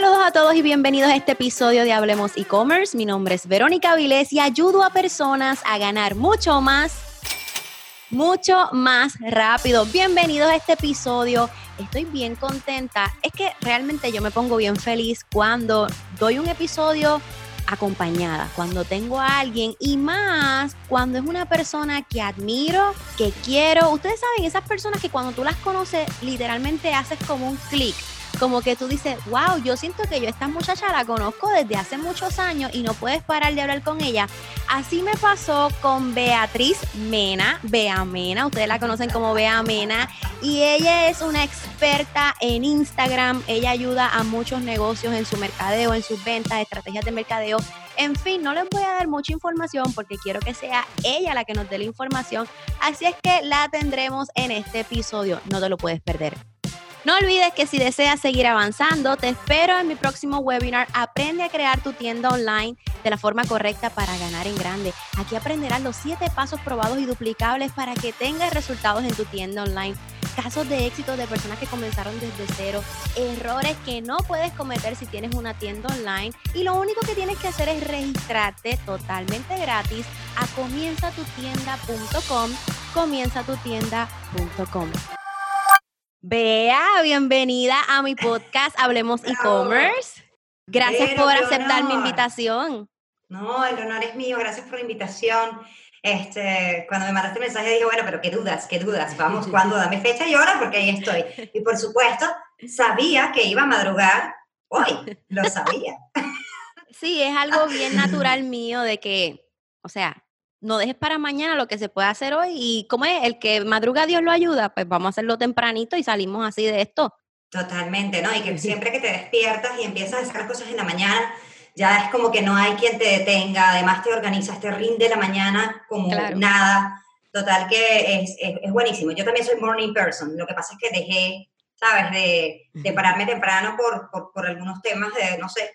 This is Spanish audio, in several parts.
Saludos a todos y bienvenidos a este episodio de Hablemos e-commerce. Mi nombre es Verónica Vilés y ayudo a personas a ganar mucho más, mucho más rápido. Bienvenidos a este episodio. Estoy bien contenta. Es que realmente yo me pongo bien feliz cuando doy un episodio acompañada, cuando tengo a alguien y más cuando es una persona que admiro, que quiero. Ustedes saben, esas personas que cuando tú las conoces literalmente haces como un clic como que tú dices, wow, yo siento que yo esta muchacha la conozco desde hace muchos años y no puedes parar de hablar con ella. Así me pasó con Beatriz Mena, Bea Mena, ustedes la conocen como Bea Mena, y ella es una experta en Instagram, ella ayuda a muchos negocios en su mercadeo, en sus ventas, estrategias de mercadeo. En fin, no les voy a dar mucha información porque quiero que sea ella la que nos dé la información, así es que la tendremos en este episodio, no te lo puedes perder. No olvides que si deseas seguir avanzando, te espero en mi próximo webinar Aprende a crear tu tienda online de la forma correcta para ganar en grande. Aquí aprenderás los 7 pasos probados y duplicables para que tengas resultados en tu tienda online. Casos de éxito de personas que comenzaron desde cero, errores que no puedes cometer si tienes una tienda online y lo único que tienes que hacer es registrarte totalmente gratis a comienzatutienda.com, comienzatutienda.com. Bea, bienvenida a mi podcast Hablemos e-commerce. Gracias por aceptar mi invitación. No, el honor es mío, gracias por la invitación. Este, cuando me mandaste el mensaje dije, bueno, pero qué dudas, qué dudas, vamos, ¿cuándo? Dame fecha y hora porque ahí estoy. Y por supuesto, sabía que iba a madrugar hoy, lo sabía. Sí, es algo bien natural mío de que, o sea, no dejes para mañana lo que se puede hacer hoy y como es el que madruga Dios lo ayuda, pues vamos a hacerlo tempranito y salimos así de esto. Totalmente, ¿no? Y que siempre que te despiertas y empiezas a hacer cosas en la mañana, ya es como que no hay quien te detenga, además te organizas, te rinde la mañana como nada. Total que es, es, buenísimo. Yo también soy morning person, lo que pasa es que dejé, ¿sabes?, de, de pararme temprano por, por, por algunos temas de, no sé,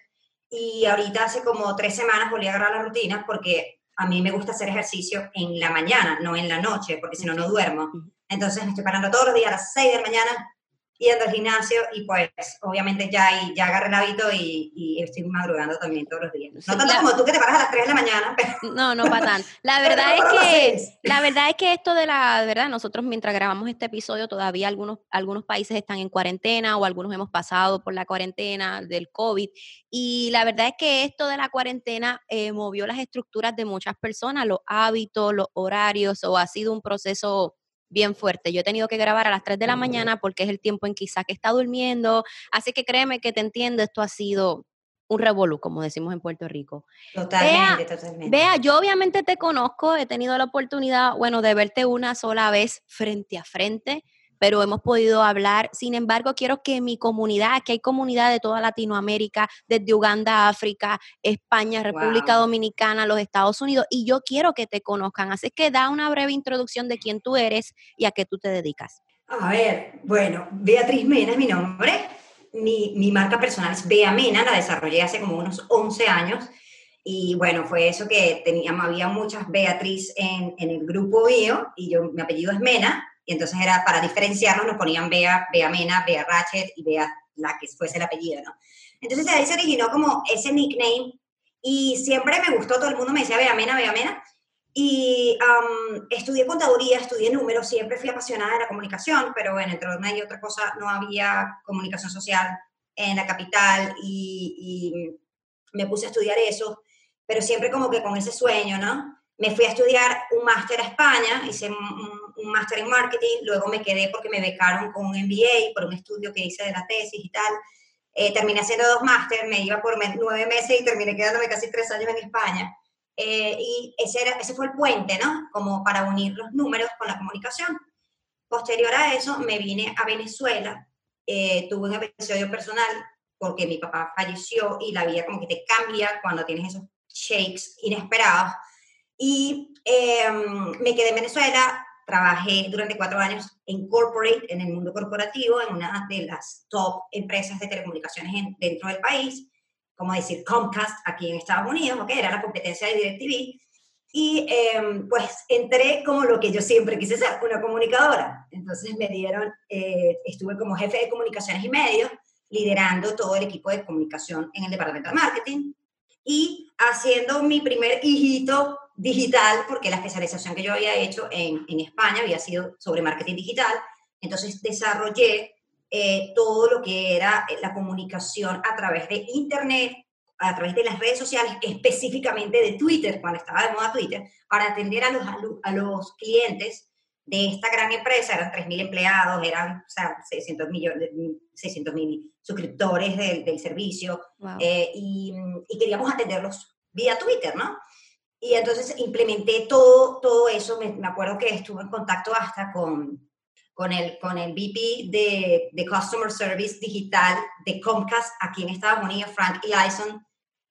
y ahorita hace como tres semanas volví a agarrar la rutina porque a mí me gusta hacer ejercicio en la mañana, no en la noche, porque si no, no duermo. Entonces me estoy parando todos los días a las 6 de la mañana yendo al gimnasio y pues obviamente ya, ya agarré el hábito y, estoy madrugando también todos los días. No tanto como tú que te paras a las 3 de la mañana. No, no para tanto. La verdad es que la verdad es que esto de la verdad nosotros mientras grabamos este episodio todavía algunos algunos países están en cuarentena o algunos hemos pasado por la cuarentena del COVID y la verdad es que esto de la cuarentena eh, movió las estructuras de muchas personas, los hábitos, los horarios o ha sido un proceso bien fuerte. Yo he tenido que grabar a las 3 de la mañana porque es el tiempo en que Isaac está durmiendo. Así que créeme que te entiendo, esto ha sido un revolú, como decimos en Puerto Rico. Totalmente, totalmente. Vea, yo obviamente te conozco, he tenido la oportunidad, bueno, de verte una sola vez frente a frente pero hemos podido hablar. Sin embargo, quiero que mi comunidad, que hay comunidad de toda Latinoamérica, desde Uganda, África, España, República Dominicana, los Estados Unidos, y yo quiero que te conozcan. Así que da una breve introducción de quién tú eres y a qué tú te dedicas. A ver, bueno, Beatriz Mena es mi nombre. Mi, mi marca personal es Bea Mena, la desarrollé hace como unos 11 años. Y bueno, fue eso que teníamos, había muchas Beatriz en, en el grupo mío y yo, mi apellido es Mena, y entonces era para diferenciarnos, nos ponían Bea, Bea Mena, Bea Ratchet y Bea la que fuese el apellido, ¿no? Entonces ahí se originó como ese nickname y siempre me gustó, todo el mundo me decía Bea Mena, Bea Mena. Y estudié contaduría, estudié números, siempre fui apasionada de la comunicación, pero bueno, entre una y otra cosa no había comunicación social en la capital y, y me puse a estudiar eso, pero siempre como que con ese sueño, ¿no? Me fui a estudiar un máster a España, hice un, máster en marketing, luego me quedé porque me becaron con un MBA por un estudio que hice de la tesis y tal. Eh, terminé haciendo dos máster, me iba por nueve meses y terminé quedándome casi tres años en España. Eh, y ese, era, ese fue el puente, ¿no? Como para unir los números con la comunicación. Posterior a eso, me vine a Venezuela, eh, tuve un episodio personal porque mi papá falleció y la vida como que te cambia cuando tienes esos shakes inesperados. Y em, me quedé en Venezuela, trabajé durante cuatro años en corporate, en el mundo corporativo, en una de las top empresas de telecomunicaciones dentro del país, como decir Comcast aquí en Estados Unidos, que era la competencia de DirecTV. Y em, pues entré como lo que yo siempre quise ser, una comunicadora. Entonces me dieron, eh, estuve como jefe de comunicaciones y medios, liderando todo el equipo de comunicación en el departamento de marketing y haciendo mi primer hijito digital, porque la especialización que yo había hecho en, en España había sido sobre marketing digital. Entonces desarrollé eh, todo lo que era la comunicación a través de Internet, a través de las redes sociales, específicamente de Twitter, cuando estaba de moda Twitter, para atender a los, a los clientes de esta gran empresa, eran 3.000 empleados, eran o sea, 600 millones, 600 mil suscriptores del, del servicio, eh, y, y, queríamos atenderlos vía Twitter, ¿no? Y entonces implementé todo, todo eso, me, me acuerdo que estuve en contacto hasta con, con el, con el VP de, de, Customer Service Digital de Comcast aquí en Estados Unidos, Frank Ellison,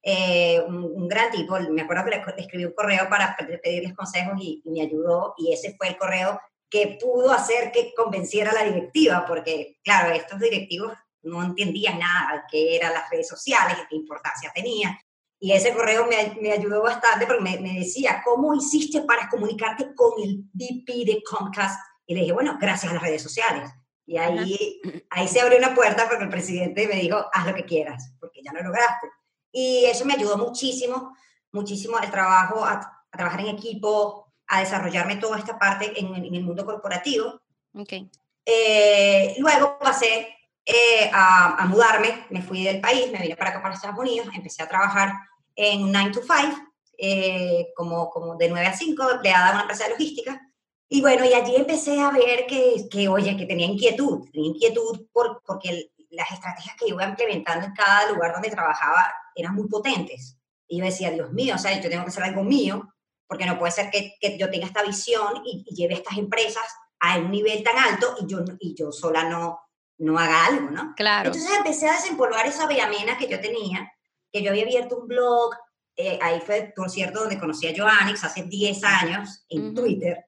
eh, un, gran tipo. Me acuerdo que le escribí un correo para pedirles consejos y, me ayudó y ese fue el correo que pudo hacer que convenciera a la directiva, porque claro, estos directivos no entendían nada de qué eran las redes sociales y qué importancia tenía. Y ese correo me, me ayudó bastante porque me, me decía, ¿cómo hiciste para comunicarte con el VP de Comcast? Y le dije, bueno, gracias a las redes sociales. Y ahí, ahí se abrió una puerta porque el presidente me dijo, haz lo que quieras, porque ya lo lograste. Y eso me ayudó muchísimo, muchísimo el trabajo, a, trabajar en equipo, a desarrollarme toda esta parte en, en el mundo corporativo. Okay. Eh, luego pasé eh, a, a, mudarme, me fui del país, me vine para acá, para Estados Unidos, empecé a trabajar en 9 to 5, eh, como, como de 9 a 5, empleada en una empresa de logística. Y bueno, y allí empecé a ver que, que oye, que tenía inquietud, tenía inquietud por, porque las estrategias que iba implementando en cada lugar donde trabajaba eran muy potentes. Y yo decía, Dios mío, o sea, yo tengo que hacer algo mío, porque no puede ser que, que yo tenga esta visión y, y, lleve estas empresas a un nivel tan alto y yo, y yo sola no, no haga algo, ¿no? Claro. Entonces empecé a desempolvar esa bellamena que yo tenía, que yo había abierto un blog, eh, ahí fue, por cierto, donde conocí a Joannix hace 10 años en uh -huh. Twitter,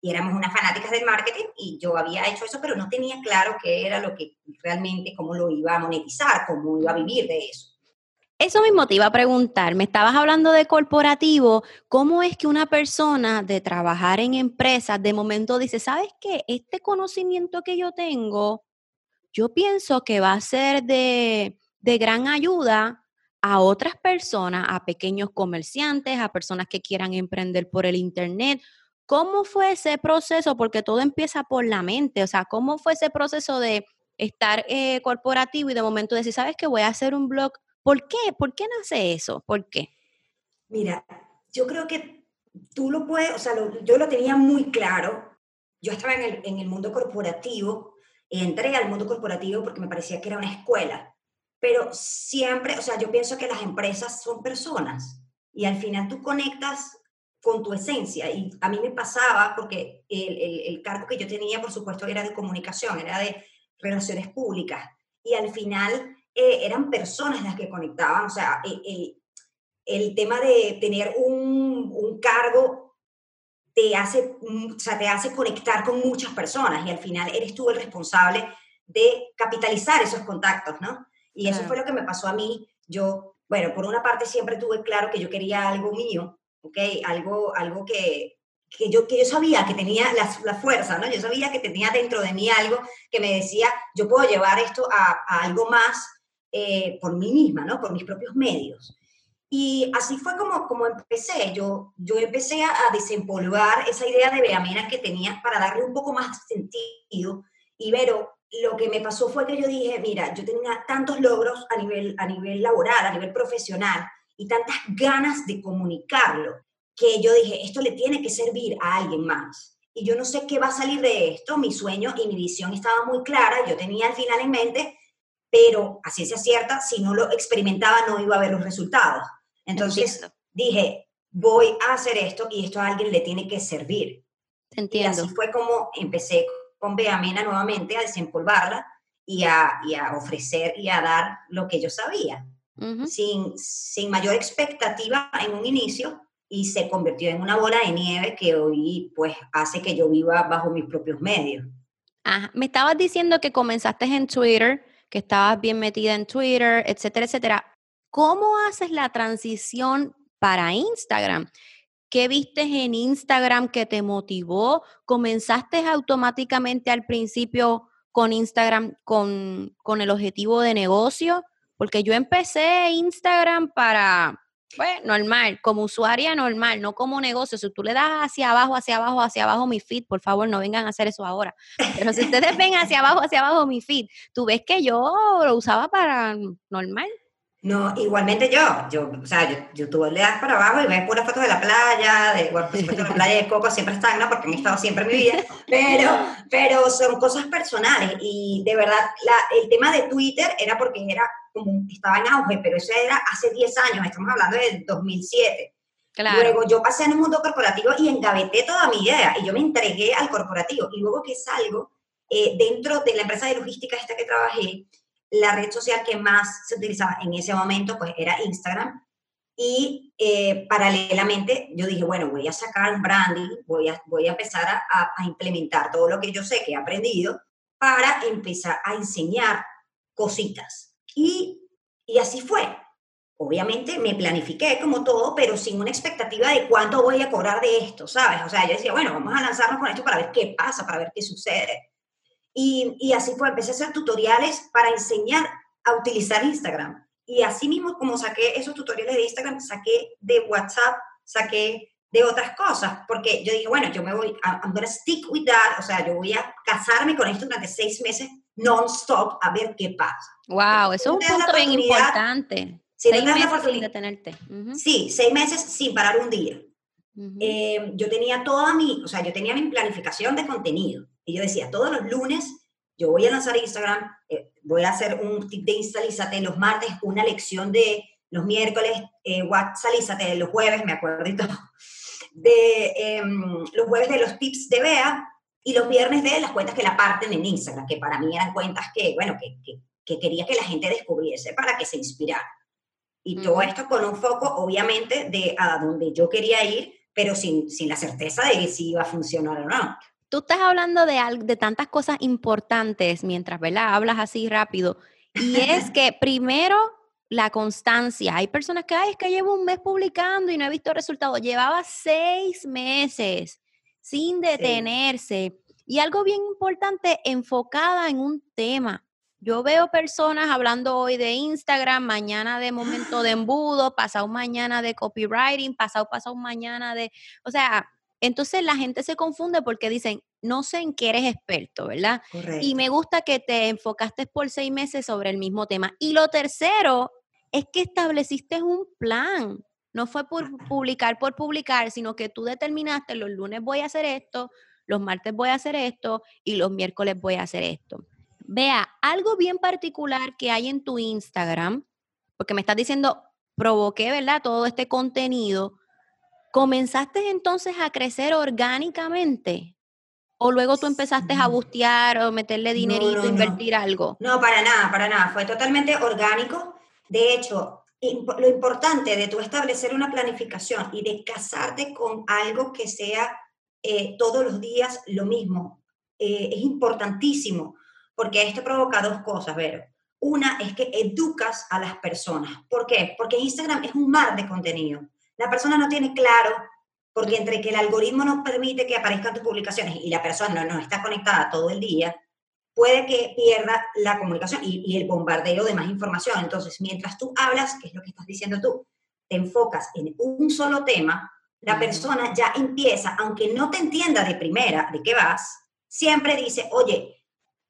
y éramos unas fanáticas del marketing y yo había hecho eso, pero no tenía claro qué era lo que realmente, cómo lo iba a monetizar, cómo iba a vivir de eso. Eso me motiva a preguntar, me estabas hablando de corporativo, ¿cómo es que una persona de trabajar en empresas de momento dice, ¿sabes qué? Este conocimiento que yo tengo, yo pienso que va a ser de, de gran ayuda a otras personas, a pequeños comerciantes, a personas que quieran emprender por el Internet ¿Cómo fue ese proceso? Porque todo empieza por la mente, o sea, ¿cómo fue ese proceso de estar eh, corporativo y de momento decir, ¿sabes qué? Voy a hacer un blog. ¿Por qué? ¿Por qué nace eso? ¿Por qué? Mira, yo creo que tú lo puedes, o sea, yo lo tenía muy claro. Yo estaba en el, en el mundo corporativo, entré al mundo corporativo porque me parecía que era una escuela, pero siempre, o sea, yo pienso que las empresas son personas y al final tú conectas con tu esencia. Y a mí me pasaba, porque el, el, el, cargo que yo tenía, por supuesto, era de comunicación, era de relaciones públicas. Y al final eh, eran personas las que conectaban. O sea, el, el, el tema de tener un, un, cargo te hace, o sea, te hace conectar con muchas personas y al final eres tú el responsable de capitalizar esos contactos, ¿no? Y eso fue lo que me pasó a mí. Yo, bueno, por una parte siempre tuve claro que yo quería algo mío, ¿ok? Algo, algo que, que, yo, que yo sabía que tenía la, la, fuerza, ¿no? Yo sabía que tenía dentro de mí algo que me decía, yo puedo llevar esto a, a algo más eh, por mí misma, ¿no? Por mis propios medios. Y así fue como, como empecé. Yo, yo empecé a, a desempolvar esa idea de Beamena que tenía para darle un poco más sentido. Y Vero, lo que me pasó fue que yo dije, mira, yo tenía tantos logros a nivel, a nivel laboral, a nivel profesional, y tantas ganas de comunicarlo, que yo dije, esto le tiene que servir a alguien más. Y yo no sé qué va a salir de esto, mi sueño y mi visión estaba muy clara, yo tenía al final en mente, pero a ciencia cierta, si no lo experimentaba no iba a ver los resultados. Entonces Entiendo. dije, voy a hacer esto y esto a alguien le tiene que servir. Entiendo. Y así fue como empecé con Beamena nuevamente a desempolvarla y a, y a ofrecer y a dar lo que yo sabía. Uh -huh. sin, sin mayor expectativa en un inicio y se convirtió en una bola de nieve que hoy pues hace que yo viva bajo mis propios medios. Ajá. Me estabas diciendo que comenzaste en Twitter, que estabas bien metida en Twitter, etcétera, etcétera. ¿Cómo haces la transición para Instagram? ¿Qué viste en Instagram que te motivó? ¿Comenzaste automáticamente al principio con Instagram con, con el objetivo de negocio? Porque yo empecé Instagram para, bueno, normal, como usuaria normal, no como negocio. Si tú le das hacia abajo, hacia abajo, hacia abajo mi feed, por favor, no vengan a hacer eso ahora. Pero si ustedes ven hacia abajo, hacia abajo mi feed, tú ves que yo lo usaba para normal. No, igualmente yo, yo, o sea, yo, tú le das para abajo y ves puras fotos de la playa, de, bueno, por supuesto la playa de Coco siempre está, ¿no? Porque han estado siempre en mi vida, pero, pero son cosas personales y de verdad la, el tema de Twitter era porque era como, estaba en auge, pero eso era hace 10 años, estamos hablando del 2007. Claro. Luego yo pasé en un mundo corporativo y engaveté toda mi idea y yo me entregué al corporativo y luego que salgo eh, dentro de la empresa de logística esta que trabajé, la red social que más se utilizaba en ese momento pues era Instagram y eh, paralelamente yo dije, bueno, voy a sacar un branding, voy a, voy a empezar a, implementar todo lo que yo sé que he aprendido para empezar a enseñar cositas. Y, y así fue. Obviamente me planifiqué como todo, pero sin una expectativa de cuánto voy a cobrar de esto, ¿sabes? O sea, yo decía, bueno, vamos a lanzarnos con esto para ver qué pasa, para ver qué sucede. Y, así fue, empecé a hacer tutoriales para enseñar a utilizar Instagram. Y así mismo como saqué esos tutoriales de Instagram, saqué de WhatsApp, saqué de otras cosas, porque yo dije, bueno, yo me voy, I'm gonna stick with that, o sea, yo voy a casarme con esto durante seis meses non-stop a ver qué pasa. Wow, eso es un punto bien importante. Si seis meses sin detenerte. Sí, seis meses sin parar un día. Eh, yo tenía toda mi, o sea, yo tenía mi planificación de contenido. Y yo decía, todos los lunes yo voy a lanzar Instagram, eh, voy a hacer un tip de Instalízate los martes, una lección de los miércoles, eh, de los jueves, me acuerdo y todo, de em, los jueves de los tips de Bea y los viernes de las cuentas que la parten en Instagram, que para mí eran cuentas que, bueno, que, que, quería que la gente descubriese para que se inspirara. Y todo esto con un foco, obviamente, de a donde yo quería ir, pero sin, sin la certeza de si iba a funcionar o no. Tú estás hablando de, de tantas cosas importantes mientras, ¿verdad? Hablas así rápido. Y es que primero la constancia. Hay personas que, ay, es que llevo un mes publicando y no he visto resultados. Llevaba seis meses sin detenerse. Y algo bien importante, enfocada en un tema. Yo veo personas hablando hoy de Instagram, mañana de momento de embudo, pasado mañana de copywriting, pasado pasado mañana de, o sea, entonces la gente se confunde porque dicen, no sé en qué eres experto, ¿verdad? Y me gusta que te enfocaste por seis meses sobre el mismo tema. Y lo tercero es que estableciste un plan. No fue por publicar por publicar, sino que tú determinaste los lunes voy a hacer esto, los martes voy a hacer esto y los miércoles voy a hacer esto. Vea, algo bien particular que hay en tu Instagram, porque me estás diciendo, provoqué, ¿verdad? Todo este contenido ¿Comenzaste entonces a crecer orgánicamente? ¿O luego tú empezaste a bustear o meterle dinerito, invertir algo? No, para nada, para nada. Fue totalmente orgánico. De hecho, lo importante de tú establecer una planificación y de casarte con algo que sea eh, todos los días lo mismo, eh, es importantísimo, porque esto provoca dos cosas, Vero. Una es que educas a las personas. ¿Por qué? Porque Instagram es un mar de contenido la persona no tiene claro, porque entre que el algoritmo no permite que aparezcan tus publicaciones y la persona no, está conectada todo el día, puede que pierda la comunicación y, el bombardeo de más información. Entonces, mientras tú hablas, que es lo que estás diciendo tú, te enfocas en un solo tema, la persona ya empieza, aunque no te entienda de primera de qué vas, siempre dice, oye,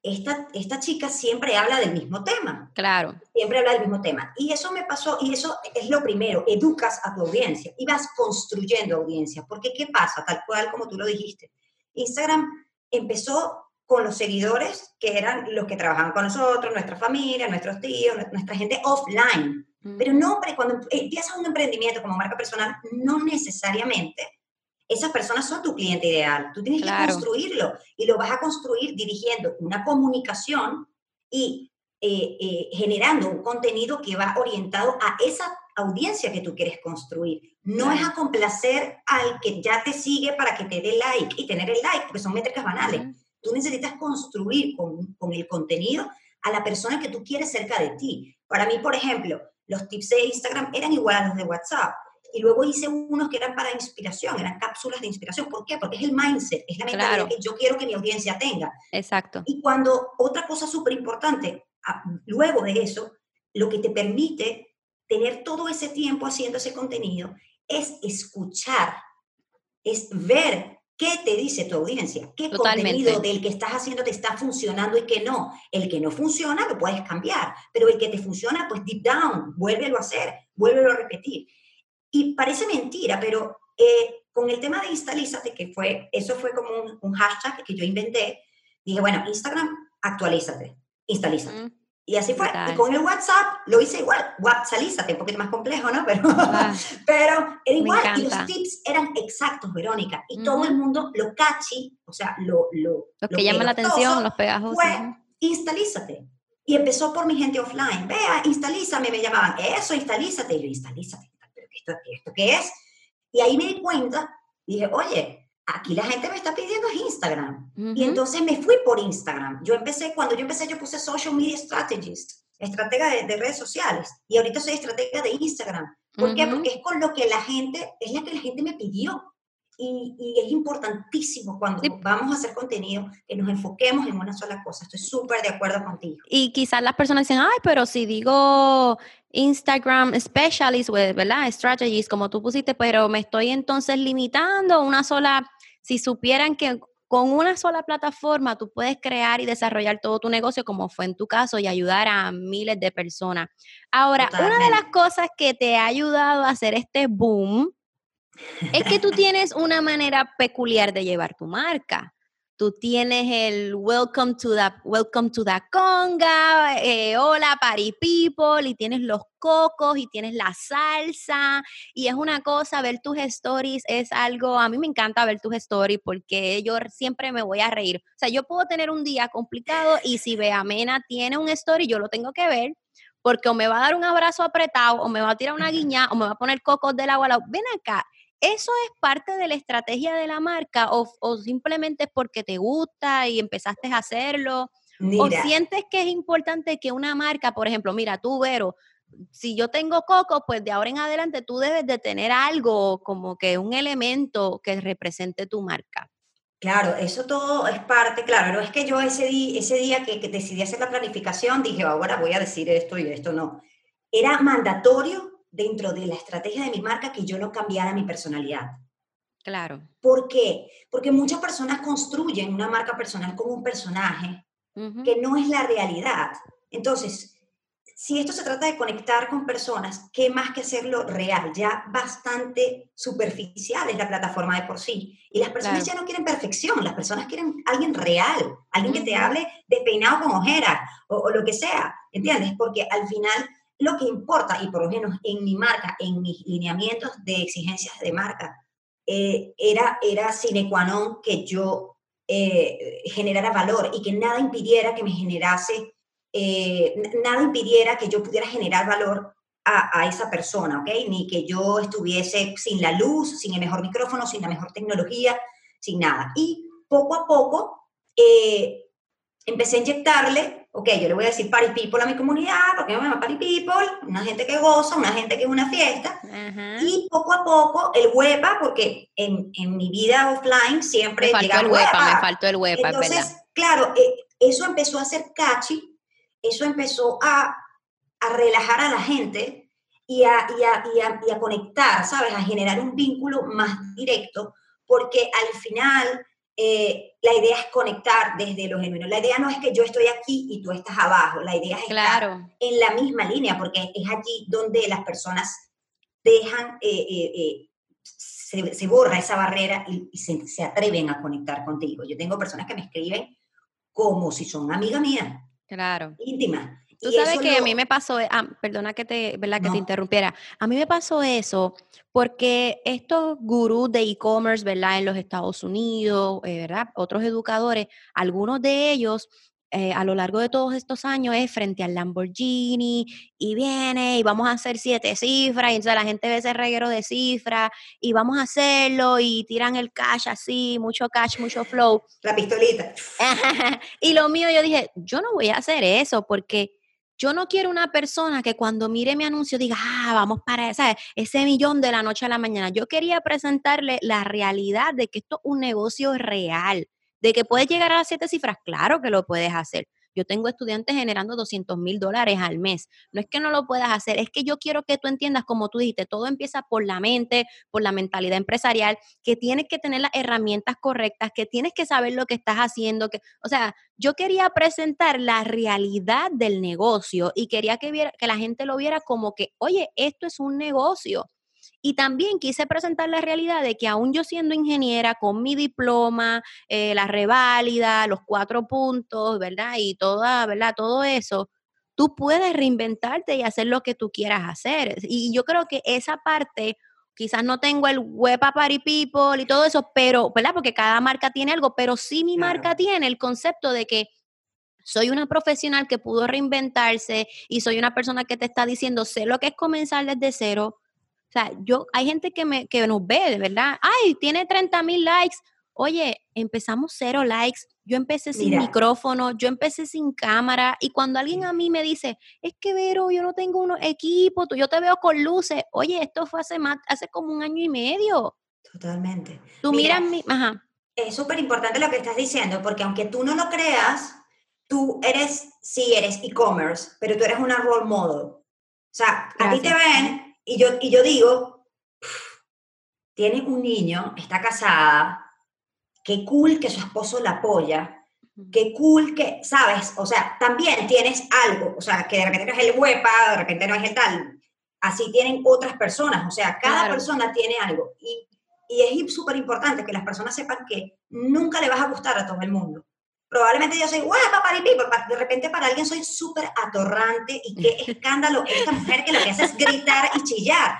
esta, esta chica siempre habla del mismo tema. Claro. Siempre habla del mismo tema. Y eso me pasó, y eso es lo primero, educas a tu audiencia y vas construyendo audiencia. Porque ¿qué pasa? Tal cual como tú lo dijiste. Instagram empezó con los seguidores que eran los que trabajaban con nosotros, nuestra familia, nuestros tíos, nuestra gente offline. Pero no, cuando empiezas un emprendimiento como marca personal, no necesariamente esas personas son tu cliente ideal. Tú tienes que construirlo y lo vas a construir dirigiendo una comunicación y eh, eh, generando un contenido que va orientado a esa audiencia que tú quieres construir. No es a complacer al que ya te sigue para que te dé like y tener el like, porque son métricas banales. Tú necesitas construir con, con el contenido a la persona que tú quieres cerca de ti. Para mí, por ejemplo, los tips de Instagram eran igual a los de WhatsApp Y luego hice unos que eran para inspiración, eran cápsulas de inspiración. ¿Por qué? Porque es el mindset, es la mentalidad que yo quiero que mi audiencia tenga. Exacto. Y cuando, otra cosa súper importante, ah, luego de eso, lo que te permite tener todo ese tiempo haciendo ese contenido es escuchar, es ver ¿Qué te dice tu audiencia? ¿Qué contenido del que estás haciendo te está funcionando y qué no? El que no funciona lo puedes cambiar, pero el que te funciona, pues deep down, vuélvelo a hacer, vuélvelo a repetir. Y parece mentira, pero eh, con el tema de Instalízate, que fue, eso fue como un, hashtag que yo inventé, dije, bueno, Instagram, actualízate, instalízate. Mm. Y así fue. Y con el WhatsApp lo hice igual. WhatsAppízate, un poquito más complejo, ¿no? Pero, ah, pero era igual. Y los tips eran exactos, Verónica. Y todo el mundo, lo catchy, o sea, lo... Lo, lo que llama la atención, los pegajosos. Fue, instalízate. Y empezó por mi gente offline. Vea, instalízame. Me llamaban, eso, instalízate. Y yo, instalízate. ¿Pero esto, esto qué es? Y ahí me di cuenta. Dije, oye, aquí la gente me está pidiendo Instagram. Y entonces me fui por Instagram. Yo empecé, cuando yo empecé, yo puse Social Media Strategist, estratega de, redes sociales. Y ahorita soy estratega de Instagram. ¿Por qué? Porque es con lo que la gente, es la que la gente me pidió. Y, y es importantísimo cuando vamos a hacer contenido que nos enfoquemos en una sola cosa. Estoy súper de acuerdo contigo. Y quizás las personas dicen, ay, pero si digo Instagram specialist, ¿verdad? Strategies, como tú pusiste, pero me estoy entonces limitando a una sola si supieran que con una sola plataforma tú puedes crear y desarrollar todo tu negocio como fue en tu caso y ayudar a miles de personas. Ahora, una de las cosas que te ha ayudado a hacer este boom es que tú tienes una manera peculiar de llevar tu marca tú tienes el welcome to the, welcome to the conga, eh, hola party people, y tienes los cocos y tienes la salsa, y es una cosa, ver tus stories es algo, a mí me encanta ver tus stories porque yo siempre me voy a reír. O sea, yo puedo tener un día complicado y si Beamena tiene un story, yo lo tengo que ver porque o me va a dar un abrazo apretado, o me va a tirar una guiña, o me va a poner cocos del agua. Ven acá, ¿Eso es parte de la estrategia de la marca o, simplemente es porque te gusta y empezaste a hacerlo? ¿O sientes que es importante que una marca, por ejemplo, mira, tú, Vero, si yo tengo coco, pues de ahora en adelante tú debes de tener algo como que un elemento que represente tu marca? Claro, eso todo es parte, claro, no es que yo ese, día, ese día que, que decidí hacer la planificación dije, ahora voy a decir esto y esto, no. Era mandatorio dentro de la estrategia de mi marca que yo no cambiara mi personalidad. Claro. ¿Por qué? Porque muchas personas construyen una marca personal como un personaje que no es la realidad. Entonces, si esto se trata de conectar con personas, ¿qué más que hacerlo real? Ya bastante superficial es la plataforma de por sí. Y las personas ya no quieren perfección, las personas quieren alguien real, alguien que te hable despeinado con ojeras o, o, lo que sea, ¿entiendes? Porque al final lo que importa, y por lo menos en mi marca, en mis lineamientos de exigencias de marca, eh, era, era sine qua non que yo eh, generara valor y que nada impidiera que me generase, eh, nada impidiera que yo pudiera generar valor a, esa persona, ¿ok? Ni que yo estuviese sin la luz, sin el mejor micrófono, sin la mejor tecnología, sin nada. Y poco a poco empecé a inyectarle ok, yo le voy a decir party people a mi comunidad, porque me llama party people, una gente que goza, una gente que es una fiesta, y poco a poco el huepa, porque en, en mi vida offline siempre me llega el huepa. Me faltó el huepa, Entonces, verdad. claro, eh, eso empezó a ser catchy, eso empezó a, a relajar a la gente y a, y, a, y, a, y a conectar, ¿sabes? A generar un vínculo más directo, porque al final eh, la idea es conectar desde lo genuino. La idea no es que yo estoy aquí y tú estás abajo, la idea es estar en la misma línea, porque es allí donde las personas dejan, eh, eh, se, borra esa barrera y, se, atreven a conectar contigo. Yo tengo personas que me escriben como si son amiga mía. Claro. Íntima. Tú sabes que a mí me pasó, ah, perdona que te, ¿verdad? que te interrumpiera, a mí me pasó eso porque estos gurús de e-commerce, ¿verdad? En los Estados Unidos, eh, ¿verdad? Otros educadores, algunos de ellos eh, a lo largo de todos estos años es frente al Lamborghini y viene y vamos a hacer siete cifras y entonces la gente ve ese reguero de cifras y vamos a hacerlo y tiran el cash así, mucho cash, mucho flow. La pistolita. y lo mío yo dije, yo no voy a hacer eso porque yo no quiero una persona que cuando mire mi anuncio diga, ah, vamos para esa, ese millón de la noche a la mañana. Yo quería presentarle la realidad de que esto es un negocio real, de que puedes llegar a las siete cifras, claro que lo puedes hacer, yo tengo estudiantes generando 200 mil dólares al mes. No es que no lo puedas hacer, es que yo quiero que tú entiendas, como tú dijiste, todo empieza por la mente, por la mentalidad empresarial, que tienes que tener las herramientas correctas, que tienes que saber lo que estás haciendo. Que, o sea, yo quería presentar la realidad del negocio y quería que, viera, que la gente lo viera como que, oye, esto es un negocio. Y también quise presentar la realidad de que aún yo siendo ingeniera, con mi diploma, eh, la reválida, los cuatro puntos, ¿verdad? Y toda, ¿verdad? Todo eso, tú puedes reinventarte y hacer lo que tú quieras hacer. Y yo creo que esa parte, quizás no tengo el web a party people y todo eso, pero, ¿verdad? Porque cada marca tiene algo, pero sí mi marca tiene el concepto de que soy una profesional que pudo reinventarse y soy una persona que te está diciendo, sé lo que es comenzar desde cero, o sea, yo, hay gente que, me, que nos ve, de verdad. Ay, tiene 30 mil likes. Oye, empezamos cero likes. Yo empecé sin micrófono, yo empecé sin cámara. Y cuando alguien a mí me dice, es que Vero, yo no tengo unos equipos, yo te veo con luces. Oye, esto fue hace, más, hace como un año y medio. Totalmente. Tú miras mi. Ajá. Es súper importante lo que estás diciendo, porque aunque tú no lo creas, tú eres, sí, eres e-commerce, pero tú eres una role model. O sea, a ti te ven y yo, y yo digo, tiene un niño, está casada, qué cool que su esposo la apoya, qué cool que, ¿sabes? O sea, también tienes algo, o sea, que de repente no es el huepa, de repente no es el tal. Así tienen otras personas, o sea, cada persona tiene algo. Y, y es súper importante que las personas sepan que nunca le vas a gustar a todo el mundo probablemente yo soy guapa, paripi, de repente para alguien soy súper atorrante y qué escándalo esta mujer que lo que hace es gritar y chillar.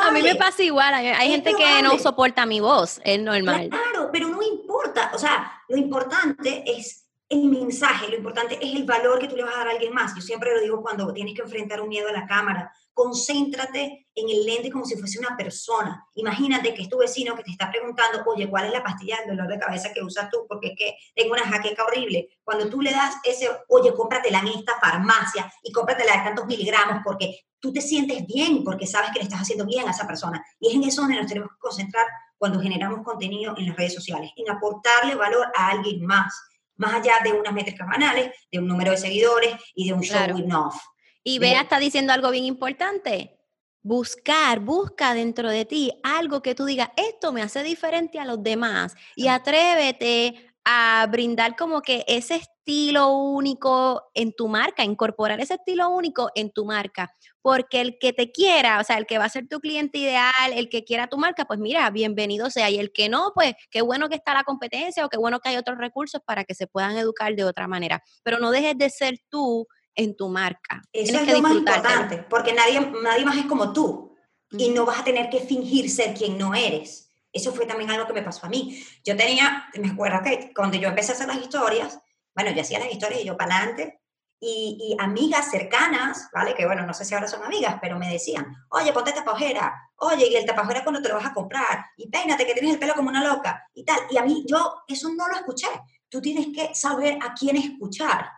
a mí me pasa igual, hay gente que no soporta mi voz, es normal. Claro, pero no importa, o sea, lo importante es el mensaje, lo importante es el valor que tú le vas a dar a alguien más. Yo siempre lo digo cuando tienes que enfrentar un miedo a la cámara, concéntrate en el lente como si fuese una persona. Imagínate que es tu vecino que te está preguntando, oye, ¿cuál es la pastilla del dolor de cabeza que usas tú? Porque es que tengo una jaqueca horrible. Cuando tú le das ese, oye, cómpratela en esta farmacia y cómpratela de tantos miligramos porque tú te sientes bien, porque sabes que le estás haciendo bien a esa persona. Y es en eso donde nos tenemos que concentrar cuando generamos contenido en las redes sociales, en aportarle valor a alguien más más allá de unas métricas banales, de un número de seguidores y de un show enough. Y Bea está diciendo algo bien importante. Buscar, busca dentro de ti algo que tú digas, esto me hace diferente a los demás y atrévete a brindar como que ese estilo único en tu marca, incorporar ese estilo único en tu marca, porque el que te quiera, o sea, el que va a ser tu cliente ideal, el que quiera tu marca, pues mira, bienvenido sea, y el que no, pues qué bueno que está la competencia o qué bueno que hay otros recursos para que se puedan educar de otra manera, pero no dejes de ser tú en tu marca. Eso es lo más importante, porque nadie, nadie más es como tú y no vas a tener que fingir ser quien no eres. Eso fue también algo que me pasó a mí. Yo tenía, me acuerdo que cuando yo empecé a hacer las historias, bueno, yo hacía las historias y yo para adelante, y, amigas cercanas, ¿vale? Que bueno, no sé si ahora son amigas, pero me decían, oye, ponte tapajera, oye, y el tapajera cuando te lo vas a comprar, y peínate que tienes el pelo como una loca, y tal. Y a mí, yo eso no lo escuché. Tú tienes que saber a quién escuchar.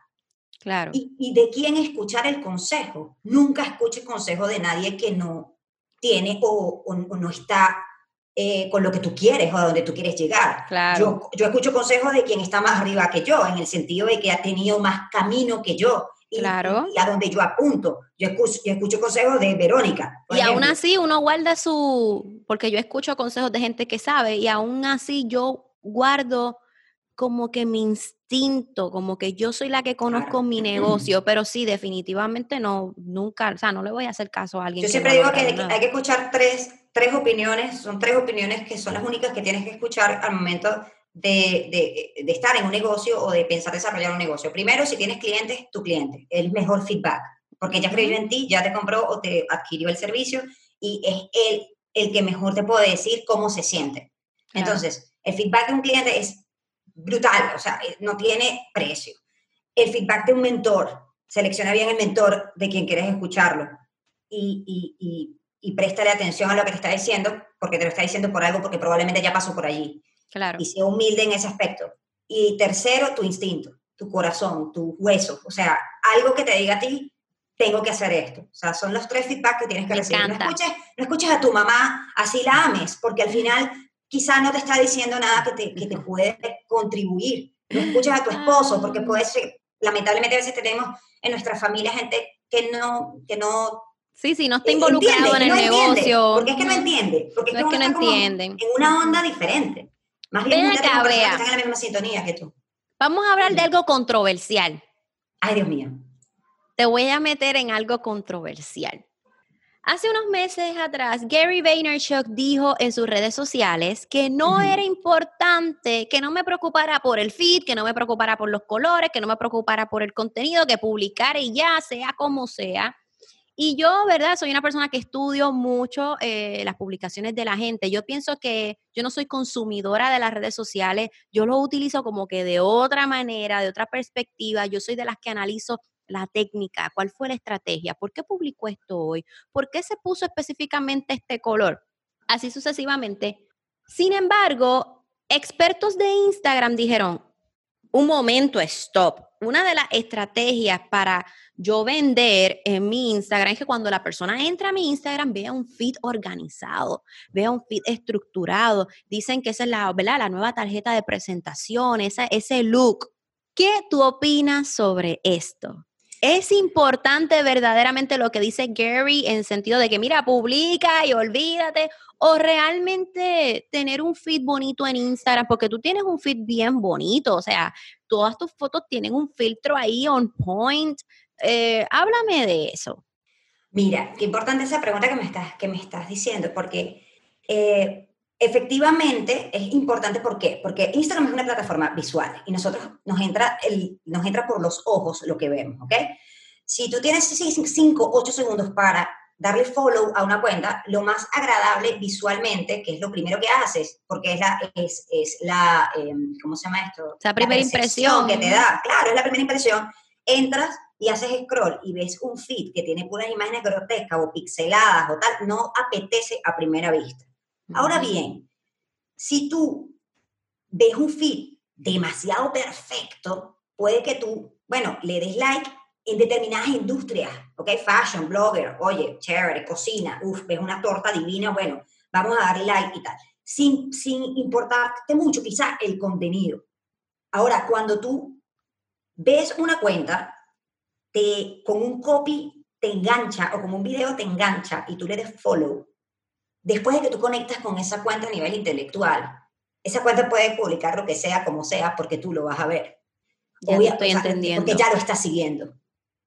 Claro. Y, de quién escuchar el consejo. Nunca escuche consejo de nadie que no tiene o, o no está eh, con lo que tú quieres o a donde tú quieres llegar. Yo, yo escucho consejos de quien está más arriba que yo, en el sentido de que ha tenido más camino que yo. Y, claro. y a donde yo apunto. Yo escucho, yo escucho consejos de Verónica. Y aún así uno guarda su, porque yo escucho consejos de gente que sabe, y aún así yo guardo como que mi instinto, como que yo soy la que conozco mi negocio, pero sí, definitivamente no, nunca, o sea, no le voy a hacer caso a alguien. Yo siempre digo que hay que escuchar tres, tres opiniones, son tres opiniones que son las únicas que tienes que escuchar al momento de, de, de, estar en un negocio o de pensar desarrollar un negocio. Primero, si tienes clientes, tu cliente, el mejor feedback, porque ya creyó en ti, ya te compró o te adquirió el servicio y es él el que mejor te puede decir cómo se siente. Entonces, el feedback de un cliente es brutal, o sea, eh, no tiene precio. El feedback de un mentor, selecciona bien el mentor de quien quieres escucharlo y, y, y, y préstale atención a lo que te está diciendo, porque te lo está diciendo por algo, porque probablemente ya pasó por allí. Claro. Y sea humilde en ese aspecto. Y tercero, tu instinto, tu corazón, tu hueso, o sea, algo que te diga a ti, tengo que hacer esto. O sea, son los tres feedback que tienes que recibir. No escuches, no escuches a tu mamá, así la ames, porque al final quizá no te está diciendo nada que te, que te puede contribuir. No escuches a tu esposo, porque puede ser, lamentablemente a veces tenemos en nuestra familia gente que no, que no Sí, sí, no está involucrado en el negocio. porque es que no entiende. Porque es, que, no entienden. En una onda diferente. Más bien, Ven acá, que están en la misma sintonía que tú. Vamos a hablar de algo controversial. Ay, Dios mío. Te voy a meter en algo controversial. Hace unos meses atrás, Gary Vaynerchuk dijo en sus redes sociales que no era importante, que no me preocupara por el feed, que no me preocupara por los colores, que no me preocupara por el contenido, que publicara y ya, sea como sea, y yo, ¿verdad? Soy una persona que estudio mucho eh, las publicaciones de la gente. Yo pienso que yo no soy consumidora de las redes sociales, yo lo utilizo como que de otra manera, de otra perspectiva. Yo soy de las que analizo la técnica, cuál fue la estrategia, por qué publicó esto hoy, por qué se puso específicamente este color, así sucesivamente. Sin embargo, expertos de Instagram dijeron, un momento, stop. Una de las estrategias para yo vender en mi Instagram es que cuando la persona entra a mi Instagram vea un feed organizado, vea un feed estructurado. Dicen que esa es la, la nueva tarjeta de presentación, ese look. ¿Qué tú opinas sobre esto? ¿Es importante verdaderamente lo que dice Gary en sentido de que, mira, publica y olvídate? ¿O realmente tener un feed bonito en Instagram? Porque tú tienes un feed bien bonito, o sea, todas tus fotos tienen un filtro ahí on point. Eh, háblame de eso. Mira, qué importante esa pregunta que me estás, que me estás diciendo, porque eh, efectivamente es importante, ¿por qué? Porque Instagram es una plataforma visual y nosotros nos entra, el, nos entra por los ojos lo que vemos, ¿ok? Si tú tienes 5, 8 segundos para darle follow a una cuenta, lo más agradable visualmente, que es lo primero que haces, porque es la, es, es la em, ¿cómo se llama esto? La primera impresión que te da, claro, es la primera impresión. Entras y haces scroll y ves un feed que tiene puras imágenes grotescas o pixeladas o tal, no apetece a primera vista. Ahora bien, si tú ves un feed demasiado perfecto, puede que tú, bueno, le des like en determinadas industrias, ¿ok? Fashion, blogger, oye, chévere, cocina, uff, ves una torta divina, bueno, vamos a darle like y tal, sin, sin importarte mucho quizás el contenido. Ahora, cuando tú ves una cuenta, te, con un copy te engancha o como un video te engancha y tú le des follow, después de que tú conectas con esa cuenta a nivel intelectual, esa cuenta puede publicar lo que sea, como sea, porque tú lo vas a ver. Ya estoy entendiendo. Porque ya lo estás siguiendo.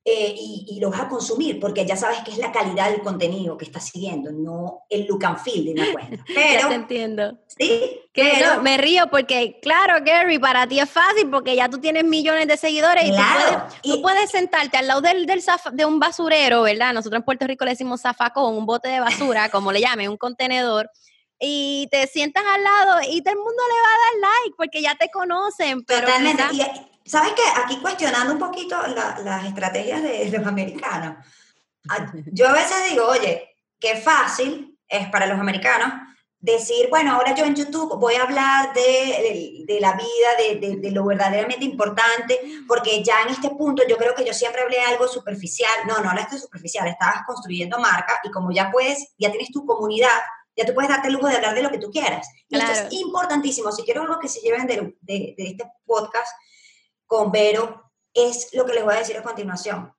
Eh, y, lo vas a consumir porque ya sabes que es la calidad del contenido que estás siguiendo, no el look and feel de una cuenta. Pero, ya te entiendo. Sí, que no, me río porque, claro, Gary, para ti es fácil porque ya tú tienes millones de seguidores y, tú, puedes, sentarte al lado del, del de un basurero, ¿verdad? Nosotros en Puerto Rico le decimos zafacón, un bote de basura, como le llamen, un contenedor y te sientas al lado y todo el mundo le va a dar like porque ya te conocen. Pero Totalmente. ¿Sabes qué? Aquí cuestionando un poquito las estrategias de los americanos. Yo a veces digo, oye, qué fácil es para los americanos decir, bueno, ahora yo en YouTube voy a hablar de, de, la vida, de, de, lo verdaderamente importante, porque ya en este punto yo creo que yo siempre hablé algo superficial. No, no hablaste superficial, estabas construyendo marca y como ya puedes, ya tienes tu comunidad, ya tú puedes darte el lujo de hablar de lo que tú quieras. Y esto es importantísimo. Si quiero algo que se lleven de, de este podcast, con Vero es lo que les voy a decir a continuación.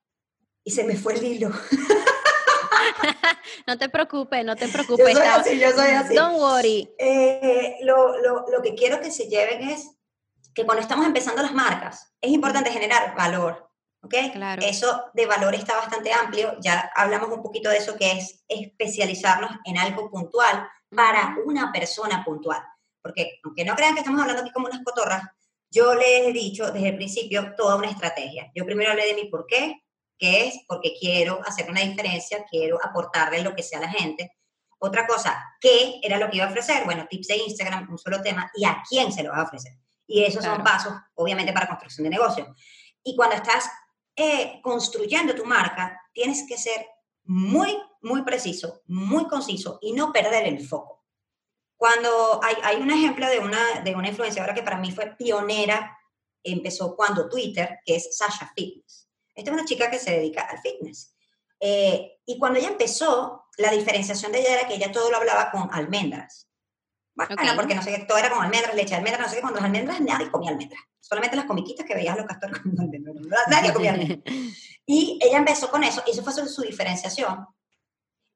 Y se me fue el hilo. no te preocupes, no te preocupes. Yo soy así, yo soy así. Don't worry. Eh, lo, lo, lo, que quiero que se lleven es que cuando estamos empezando las marcas, es importante generar valor. ¿Ok? Claro. Eso de valor está bastante amplio. Ya hablamos un poquito de eso, que es especializarnos en algo puntual para una persona puntual. Porque aunque no crean que estamos hablando aquí como unas cotorras, yo les he dicho desde el principio toda una estrategia. Yo primero hablé de mi por qué, que es porque quiero hacer una diferencia, quiero aportarle lo que sea a la gente. Otra cosa, ¿qué era lo que iba a ofrecer? Bueno, tips de Instagram, un solo tema, y a quién se lo va a ofrecer. Y esos son pasos, obviamente, para construcción de negocio. Y cuando estás eh, construyendo tu marca, tienes que ser muy, muy preciso, muy conciso y no perder el foco. Cuando hay, hay un ejemplo de una, de una influenciadora que para mí fue pionera, empezó cuando Twitter, que es Sasha Fitness. Esta es una chica que se dedica al fitness. Eh, y cuando ella empezó, la diferenciación de ella era que ella todo lo hablaba con almendras. Bueno, porque no sé qué, todo era con almendras, leche de almendras, no sé qué, con las almendras nadie comía almendras. Solamente las comiquitas que veías los castores comiendo almendras. Nadie comía almendras. Y ella empezó con eso, y eso fue su, su diferenciación.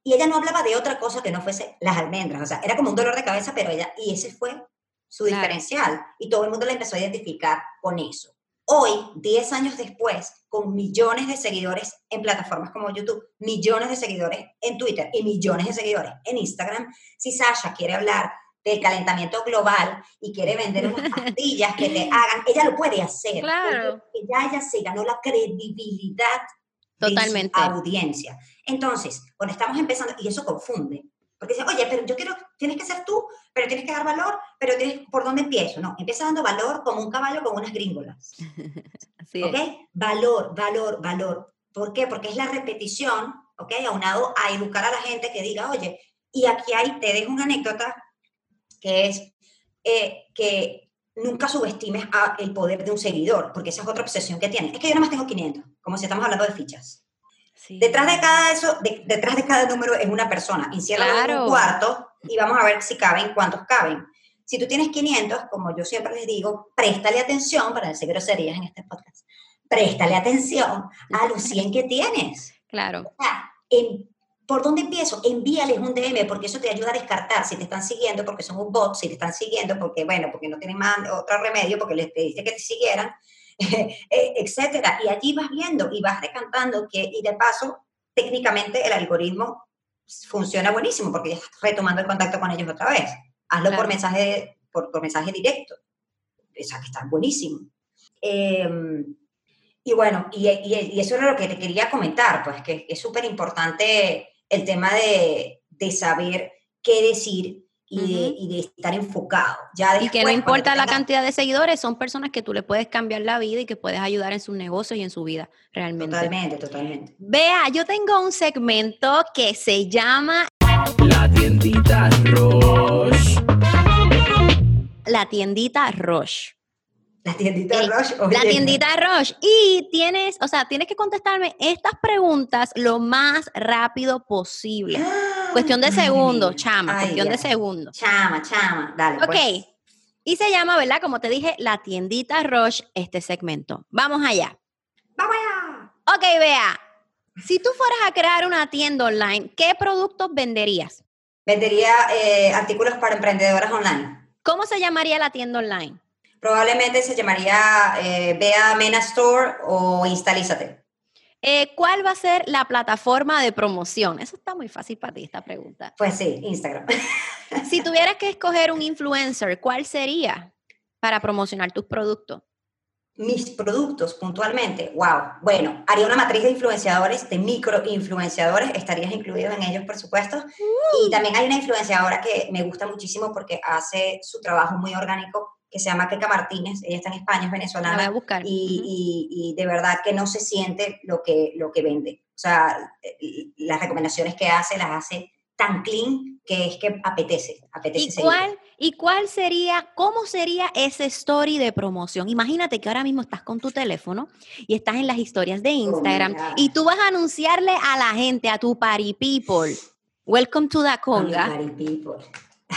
Y ella no hablaba de otra cosa que no fuese las almendras. O sea, era como un dolor de cabeza, pero ella, y ese fue su diferencial. Y todo el mundo la empezó a identificar con eso. Hoy, 10 años después, con millones de seguidores en plataformas como YouTube, millones de seguidores en Twitter y millones de seguidores en Instagram, si Sasha quiere hablar del calentamiento global y quiere vender unas pastillas que le hagan, ella lo puede hacer. Claro. Ya ella se ganó la credibilidad Totalmente. de su audiencia. Entonces, cuando estamos empezando, y eso confunde, porque dicen, oye, pero yo quiero, tienes que ser tú, pero tienes que dar valor, pero tienes, ¿por dónde empiezo? No, empieza dando valor como un caballo con unas gringolas. Así ¿Ok? es. Valor, valor, valor. ¿Por qué? Porque es la repetición, ¿ok? Aunado a educar a la gente que diga, oye, y aquí hay, te dejo una anécdota que es eh, que nunca subestimes a el poder de un seguidor, porque esa es otra obsesión que tiene. Es que yo nada más tengo 500, como si estamos hablando de fichas. Sí. Detrás de cada eso, de- detrás de cada número es una persona. Enciérralo en Claro. un cuarto y vamos a ver si caben, cuántos caben. Si tú tienes 500, como yo siempre les digo, préstale atención, para decir groserías en este podcast, préstale atención a los 100 que tienes. Claro. O sea, en- ¿por dónde empiezo? Envíales un DM, porque eso te ayuda a descartar si te están siguiendo, porque son un bot, si te están siguiendo, porque, bueno, porque no tienen más otro remedio, porque les pediste que te siguieran, etcétera. Y allí vas viendo y vas decantando que, y de paso, técnicamente el algoritmo funciona buenísimo, porque ya estás retomando el contacto con ellos otra vez. Hazlo por Claro. mensaje, por, por mensaje directo. O sea, que está buenísimo. Eh, y bueno, y, y- y eso era lo que te quería comentar, pues que es súper importante el tema de, de saber qué decir y, de, Ujú. y de estar enfocado. Ya Y que no importa la cantidad de seguidores, son personas que tú le puedes cambiar la vida y que puedes ayudar en sus negocios y en su vida, realmente. Totalmente, totalmente. Vea, yo tengo un segmento que se llama La tiendita Roche. La tiendita Roche. La tiendita El- Rush. La tiendita Roche. Y tienes, o sea, tienes que contestarme estas preguntas lo más rápido posible. Cuestión de segundos, chama, Ay, cuestión de segundos. Chama, chama, dale. Ok. pues. Y se llama, ¿verdad? Como te dije, la tiendita Roche, este segmento. Vamos allá. ¡Vamos allá! Ok, vea. Si tú fueras a crear una tienda online, ¿qué productos venderías? Vendería eh, artículos para emprendedoras online. ¿Cómo se llamaría la tienda online? Probablemente se llamaría eh, Vea Mena Store o Instalízate. Eh, ¿Cuál va a ser la plataforma de promoción? Eso está muy fácil para ti, esta pregunta. Pues sí, Instagram. Si tuvieras que escoger un influencer, ¿cuál sería para promocionar tus productos? Mis productos puntualmente, wow. Bueno, haría una matriz de influenciadores, de microinfluenciadores, estarías incluido en ellos, por supuesto. Uh. Y también hay una influenciadora que me gusta muchísimo porque hace su trabajo muy orgánico, que se llama Keka Martínez. Ella está en España, es La voy a venezolana. buscar. y, Ujú. y- y de verdad que no se siente lo que, lo que vende. O sea, eh, las recomendaciones que hace las hace tan clean que es que apetece, apetece ¿Y cuál, ¿Y cuál sería, cómo sería ese story de promoción? Imagínate que ahora mismo estás con tu teléfono y estás en las historias de Instagram God. y tú vas a anunciarle a la gente, a tu party people, welcome to the conga,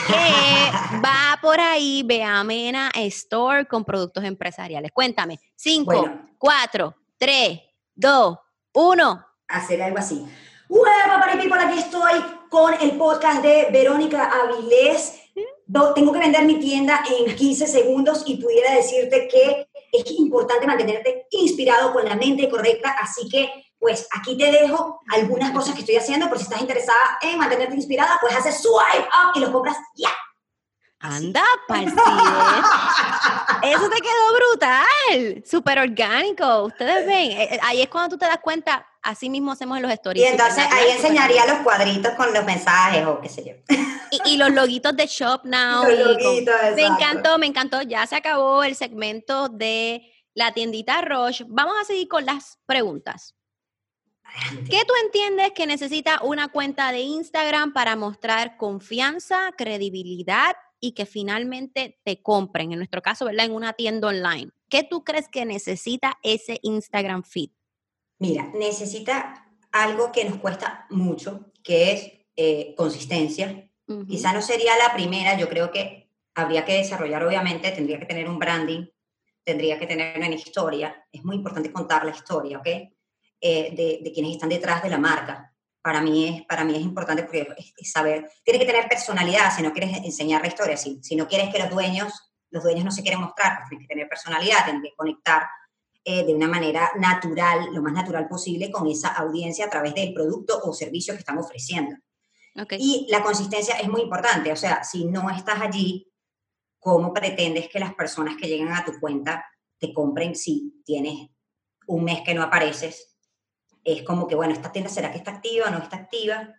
que va por ahí, ve a Mena Store con productos empresariales. Cuéntame, 5, Bueno. 4, 3, 2, 1. hacer algo así. ¡Hueva, Party People! Aquí estoy con el podcast de Verónica Avilés. Tengo que vender mi tienda en 15 segundos y pudiera decirte que es importante mantenerte inspirado con la mente correcta, así que pues aquí te dejo algunas cosas que estoy haciendo por si estás interesada en mantenerte inspirada, pues haces swipe up y lo compras ya. Anda, pa'l Eso te quedó brutal, súper orgánico. Ustedes ven, eh, ahí es cuando tú te das cuenta, así mismo hacemos los Y stories. entonces súper ahí enseñaría los cuadritos con los mensajes o qué sé yo. Y, y los loguitos de Shop Now. Los y con- loguitos, me encantó, me encantó. Ya se acabó el segmento de la tiendita Roche. Vamos a seguir con las preguntas. ¿Qué tú entiendes que necesita una cuenta de Instagram para mostrar confianza, credibilidad y que finalmente te compren? En nuestro caso, ¿verdad? En una tienda online. ¿Qué tú crees que necesita ese Instagram feed? Mira, necesita algo que nos cuesta mucho, que es eh, consistencia. Quizá no sería la primera, yo creo que habría que desarrollar, obviamente, tendría que tener un branding, tendría que tener una historia. Es muy importante contar la historia, ¿ok? Eh, de, de, quienes están detrás de la marca. Para mí es, para mí es importante porque es, saber, tiene que tener personalidad si no quieres enseñar la historia, si, si no quieres que los dueños, los dueños no se quieren mostrar, pues tienes que tener personalidad, tienes que conectar eh, de una manera natural, lo más natural posible, con esa audiencia a través del producto o servicio que estamos ofreciendo. Y la consistencia es muy importante, o sea, si no estás allí, ¿cómo pretendes que las personas que lleguen a tu cuenta te compren si tienes un mes que no apareces? Es como que, bueno, esta tienda, ¿será que está activa o no está activa?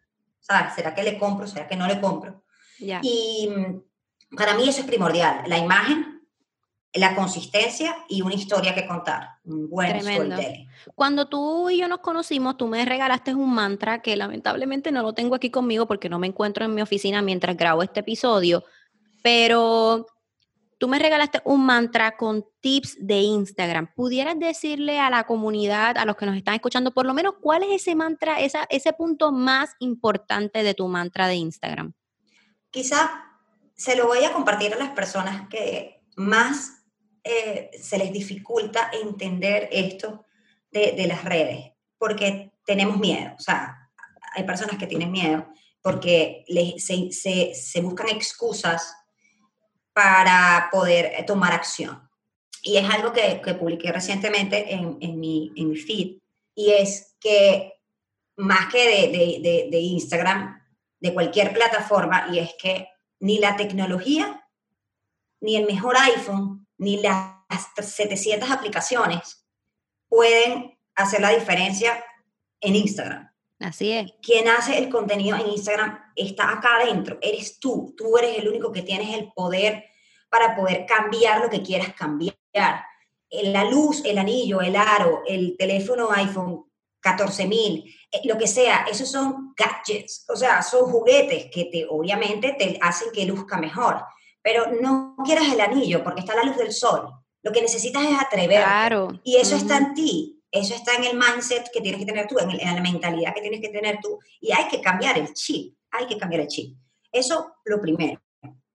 ¿Sabes? ¿Será que le compro? ¿Será que no le compro? Y mm, para mí eso es primordial, la imagen la consistencia y una historia que contar, un buen storytelling. Cuando tú y yo nos conocimos, tú me regalaste un mantra que lamentablemente no lo tengo aquí conmigo porque no me encuentro en mi oficina mientras grabo este episodio, pero tú me regalaste un mantra con tips de Instagram. ¿Pudieras decirle a la comunidad, a los que nos están escuchando, por lo menos cuál es ese mantra, ese punto más importante de tu mantra de Instagram? Quizá se lo voy a compartir a las personas que más eh, se les dificulta entender esto de, las redes, porque tenemos miedo, o sea, hay personas que tienen miedo porque se, buscan excusas para poder tomar acción. Y es algo que, publiqué recientemente en, mi, feed, y es que más que de, de Instagram, de cualquier plataforma, y es que ni la tecnología, ni el mejor iPhone, ni las 700 aplicaciones pueden hacer la diferencia en Instagram. Así es. Quien hace el contenido en Instagram está acá adentro, eres tú, tú eres el único que tienes el poder para poder cambiar lo que quieras cambiar. La luz, el anillo, el aro, el teléfono iPhone 14.000, eh, lo que sea, esos son gadgets, o sea, son juguetes que te, obviamente te hacen que luzca mejor pero no quieras el anillo porque está la luz del sol. Lo que necesitas es atrever. Claro. Y eso está en ti. Eso está en el mindset que tienes que tener tú, en, la mentalidad que tienes que tener tú. Y hay que cambiar el chip. Hay que cambiar el chip. Eso lo primero.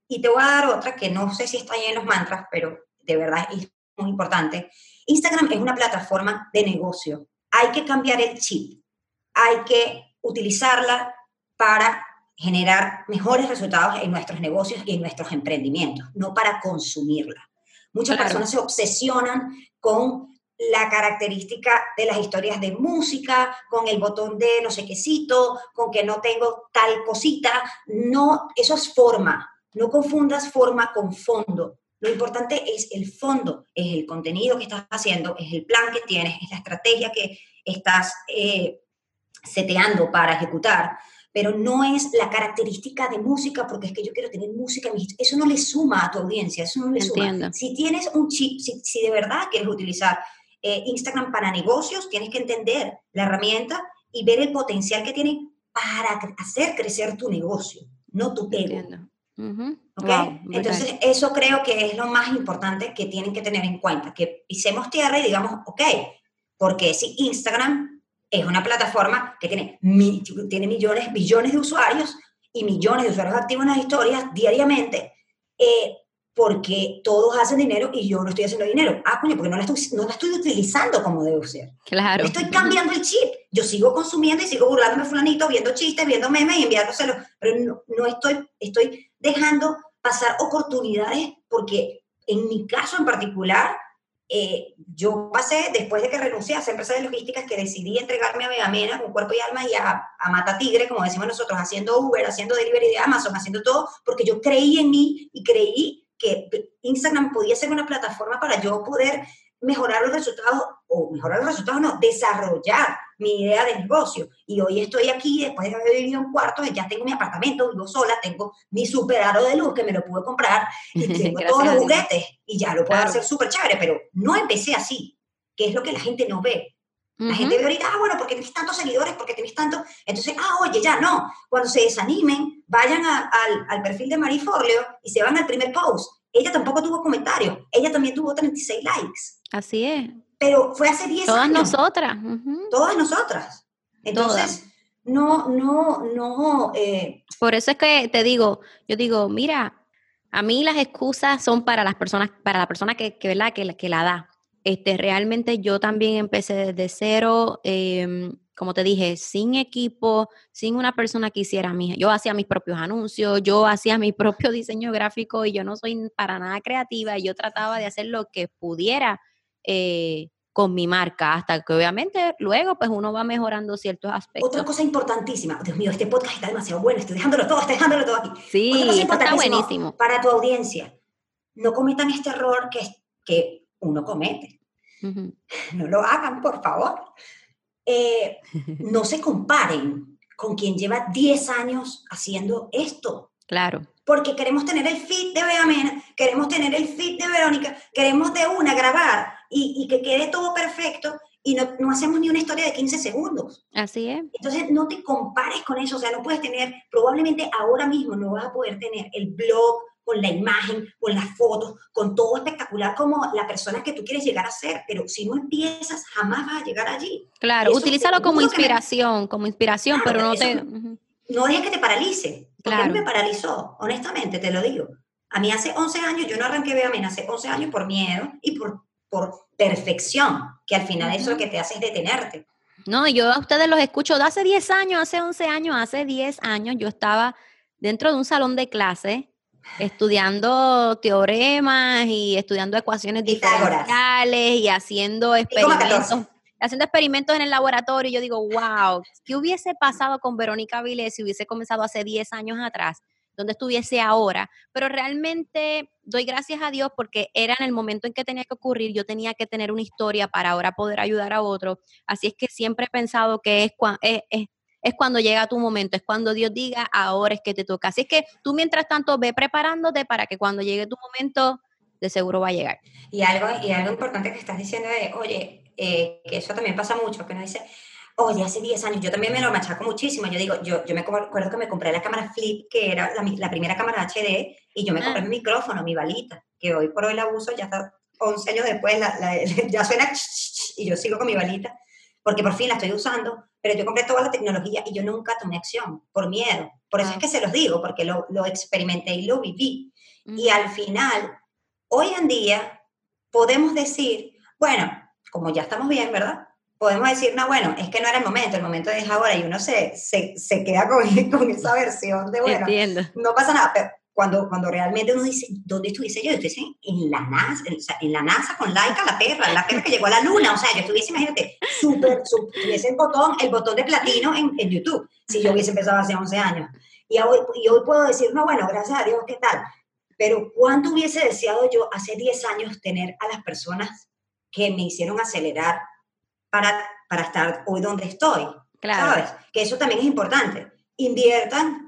Y te voy a dar otra que no sé si está ahí en los mantras, pero de verdad es muy importante. Instagram es una plataforma de negocio. Hay que cambiar el chip. Hay que utilizarla para generar mejores resultados en nuestros negocios y en nuestros emprendimientos, no para consumirla. Muchas personas se obsesionan con la característica de las historias de música, con el botón de no sé quécito, con que no tengo tal cosita. No, eso es forma. No confundas forma con fondo. Lo importante es el fondo, es el contenido que estás haciendo, es el plan que tienes, es la estrategia que estás eh, seteando para ejecutar pero no es la característica de música, porque es que yo quiero tener música, eso no le suma a tu audiencia, eso no le suma. Si tienes un chip, si, de verdad quieres utilizar eh, Instagram para negocios, tienes que entender la herramienta y ver el potencial que tiene para hacer crecer tu negocio, no tu ego. Entonces, eso creo que es lo más importante que tienen que tener en cuenta, que pisemos tierra y digamos, ok, porque si Instagram es una plataforma que tiene, tiene millones, billones de usuarios y millones de usuarios activos en las historias diariamente, eh, porque todos hacen dinero y yo no estoy haciendo dinero. Ah, coño, porque no la estoy, no la estoy utilizando como debe ser. Claro. Estoy cambiando el chip. Yo sigo consumiendo y sigo burlándome fulanito, viendo chistes, viendo memes y enviándoselos, pero no, no estoy, estoy dejando pasar oportunidades porque en mi caso en particular, eh, yo pasé, después de que renuncié a esa empresa de logísticas, que decidí entregarme a Megamena con cuerpo y alma y a, a Mata Tigre, como decimos nosotros, haciendo Uber, haciendo delivery de Amazon, haciendo todo, porque yo creí en mí y creí que Instagram podía ser una plataforma para yo poder mejorar los resultados, o mejorar los resultados, no, desarrollar mi idea de negocio. Y hoy estoy aquí, después de haber vivido un cuarto, ya tengo mi apartamento, vivo sola, tengo mi super aro de luz que me lo pude comprar, y tengo todos los juguetes, y ya lo puedo hacer súper chévere, pero no empecé así, que es lo que la gente no ve. La gente ve ahorita, ah, bueno, porque tienes tantos seguidores, porque tienes tanto. Entonces, ah, oye, ya no. Cuando se desanimen, vayan al, al, perfil de Marie Forleo y se van al primer post. Ella tampoco tuvo comentarios. Ella también tuvo 36 likes. Así es. Pero fue hace 10 Todas años. Nosotras. Todas nosotras. Entonces, no, no, no. eh, Por eso es que te digo, yo digo, mira, a mí las excusas son para las personas, para la persona que, que, ¿verdad? que, que la da. Este, realmente yo también empecé desde cero, em, como te dije, sin equipo, sin una persona que hiciera mis, yo hacía mis propios anuncios, yo hacía mi propio diseño gráfico y yo no soy para nada creativa y yo trataba de hacer lo que pudiera eh, con mi marca, hasta que obviamente luego pues uno va mejorando ciertos aspectos. otra cosa importantísima. Dios mío, este podcast está demasiado bueno. Estoy dejándolo todo, estoy dejándolo todo aquí. Sí, está buenísimo. Para tu audiencia, no cometan este error que, que uno comete. No lo hagan, por favor. Eh, no se comparen con quien lleva 10 años haciendo esto. Claro. Porque queremos tener el feed de Beamena, queremos tener el feed de Verónica, queremos de una grabar y, y que quede todo perfecto y no, no hacemos ni una historia de 15 segundos. Así es. Entonces, no te compares con eso, o sea, no puedes tener, probablemente ahora mismo no vas a poder tener el blog con la imagen, con las fotos, con todo espectacular como la persona que tú quieres llegar a ser, pero si no empiezas, jamás vas a llegar allí. Claro, Eso utilízalo como que me- inspiración, como inspiración, Claro, pero no te... No dejes que te paralice, porque a mí Claro. me paralizó, honestamente, te lo digo. A mí hace 11 años, yo no arranqué Beamen hace 11 años por miedo y por, por perfección, que al final eso lo que te hace es detenerte. No, yo a ustedes los escucho de hace 10 años, hace 11 años, hace 10 años yo estaba dentro de un salón de clase estudiando teoremas y estudiando ecuaciones Pitágoras. diferenciales y haciendo Y como 14. experimentos, haciendo experimentos en el laboratorio. Yo digo, wow, ¿qué hubiese pasado con Verónica Vilés si hubiese comenzado hace 10 años atrás? donde estuviese ahora, pero realmente doy gracias a Dios porque era en el momento en que tenía que ocurrir, yo tenía que tener una historia para ahora poder ayudar a otro, así es que siempre he pensado que es, es, es- es cuando llega tu momento, es cuando Dios diga, ahora es que te toca, así es que tú mientras tanto ve preparándote para que cuando llegue tu momento, de seguro va a llegar. Y algo, y algo importante que estás diciendo es, oye, eh, que eso también pasa mucho, que uno dice, oye, hace 10 años, yo también me lo machaco muchísimo, yo digo, yo, yo me acuerdo que me compré la cámara Flip, que era la, la primera cámara HD, y yo me compré Ah. mi micrófono, mi balita, que hoy por hoy la uso, ya está 11 años después, la- la- ya suena, y yo sigo con mi balita, porque por fin la estoy usando, pero yo compré toda la tecnología y yo nunca tomé acción, por miedo. Por eso es que se los digo, porque lo, lo experimenté y lo viví. Y al final, hoy en día, podemos decir, bueno, como ya estamos bien, ¿verdad? Podemos decir, no, bueno, es que no era el momento, el momento es ahora, y uno se, se, se queda con, con esa versión de, bueno, Entiendo. no pasa nada, pero cuando, cuando realmente uno dice, ¿dónde estuviese yo? Yo estuviese en la NASA, en, o sea, en la NASA con Laika, la perra, la perra que llegó a la luna, o sea, yo estuviese, imagínate, súper, tuviese el botón, el botón de platino en, en YouTube, si yo hubiese empezado hace 11 años. Y hoy, y hoy puedo decir, no, bueno, gracias a Dios, ¿qué tal? Pero ¿cuánto hubiese deseado yo hace 10 años tener a las personas que me hicieron acelerar para, para estar hoy donde estoy? Claro. ¿Sabes? Que eso también es importante. Inviertan